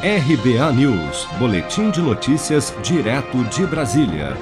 RBA News, Boletim de Notícias, direto de Brasília.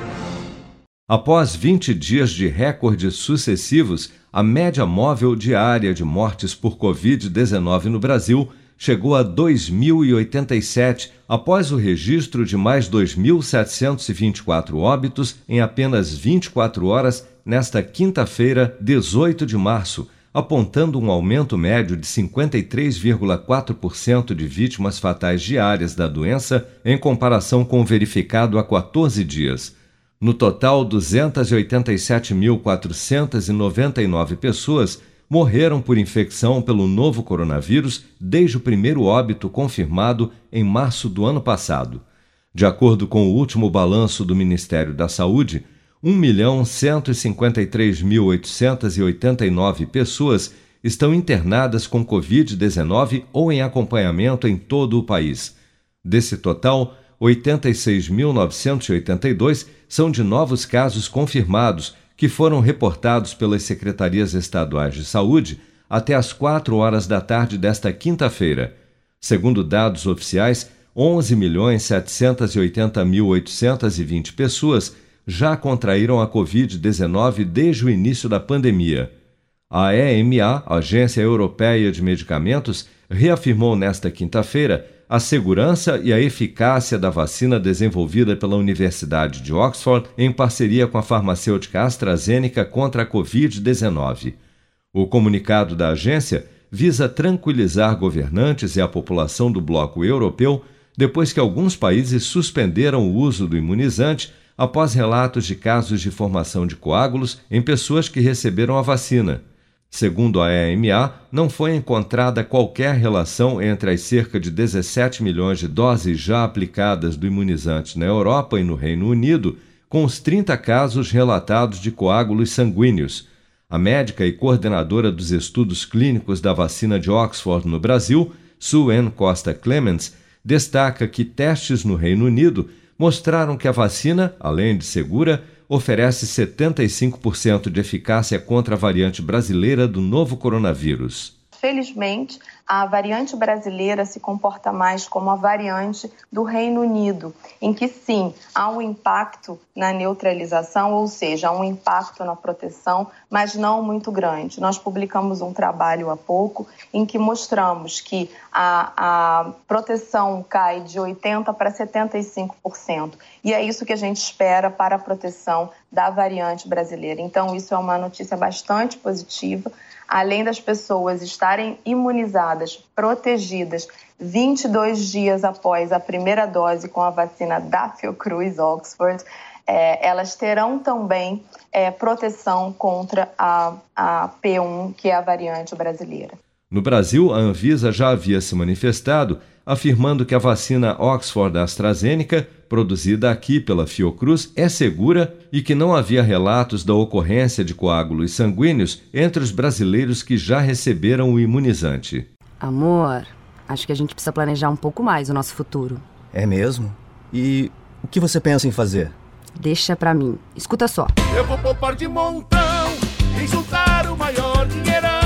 Após 20 dias de recordes sucessivos, a média móvel diária de mortes por Covid-19 no Brasil chegou a 2.087, após o registro de mais 2.724 óbitos em apenas 24 horas nesta quinta-feira, 18 de março apontando um aumento médio de 53,4% de vítimas fatais diárias da doença em comparação com o verificado há 14 dias. No total, 287.499 pessoas morreram por infecção pelo novo coronavírus desde o primeiro óbito confirmado em março do ano passado. De acordo com o último balanço do Ministério da Saúde, 1.153.889 pessoas estão internadas com Covid-19 ou em acompanhamento em todo o país. Desse total, 86.982 são de novos casos confirmados que foram reportados pelas secretarias estaduais de saúde até às 4 horas da tarde desta quinta-feira. Segundo dados oficiais, 11.780.820 pessoas já contraíram a Covid-19 desde o início da pandemia. A EMA, Agência Europeia de Medicamentos, reafirmou nesta quinta-feira a segurança e a eficácia da vacina desenvolvida pela Universidade de Oxford em parceria com a farmacêutica AstraZeneca contra a Covid-19. O comunicado da agência visa tranquilizar governantes e a população do bloco europeu depois que alguns países suspenderam o uso do imunizante após relatos de casos de formação de coágulos em pessoas que receberam a vacina. Segundo a EMA, não foi encontrada qualquer relação entre as cerca de 17 milhões de doses já aplicadas do imunizante na Europa e no Reino Unido com os 30 casos relatados de coágulos sanguíneos. A médica e coordenadora dos estudos clínicos da vacina de Oxford no Brasil, Sue Ann Costa Clements, destaca que testes no Reino Unido mostraram que a vacina, além de segura, oferece 75% de eficácia contra a variante brasileira do novo coronavírus. Felizmente, a variante brasileira se comporta mais como a variante do Reino Unido, em que sim, há um impacto na neutralização, ou seja, há um impacto na proteção, mas não muito grande. Nós publicamos um trabalho há pouco em que mostramos que a, a proteção cai de 80% para 75%, e é isso que a gente espera para a proteção da variante brasileira. Então, isso é uma notícia bastante positiva além das pessoas estarem imunizadas, protegidas 22 dias após a primeira dose com a vacina da Fiocruz Oxford, é, elas terão também é, proteção contra a, a P1, que é a variante brasileira. No Brasil, a Anvisa já havia se manifestado afirmando que a vacina Oxford AstraZeneca, produzida aqui pela Fiocruz, é segura e que não havia relatos da ocorrência de coágulos sanguíneos entre os brasileiros que já receberam o imunizante. Amor, acho que a gente precisa planejar um pouco mais o nosso futuro. É mesmo? E o que você pensa em fazer? Deixa pra mim. Escuta só. Eu vou poupar de montão e juntar o maior dinheirão.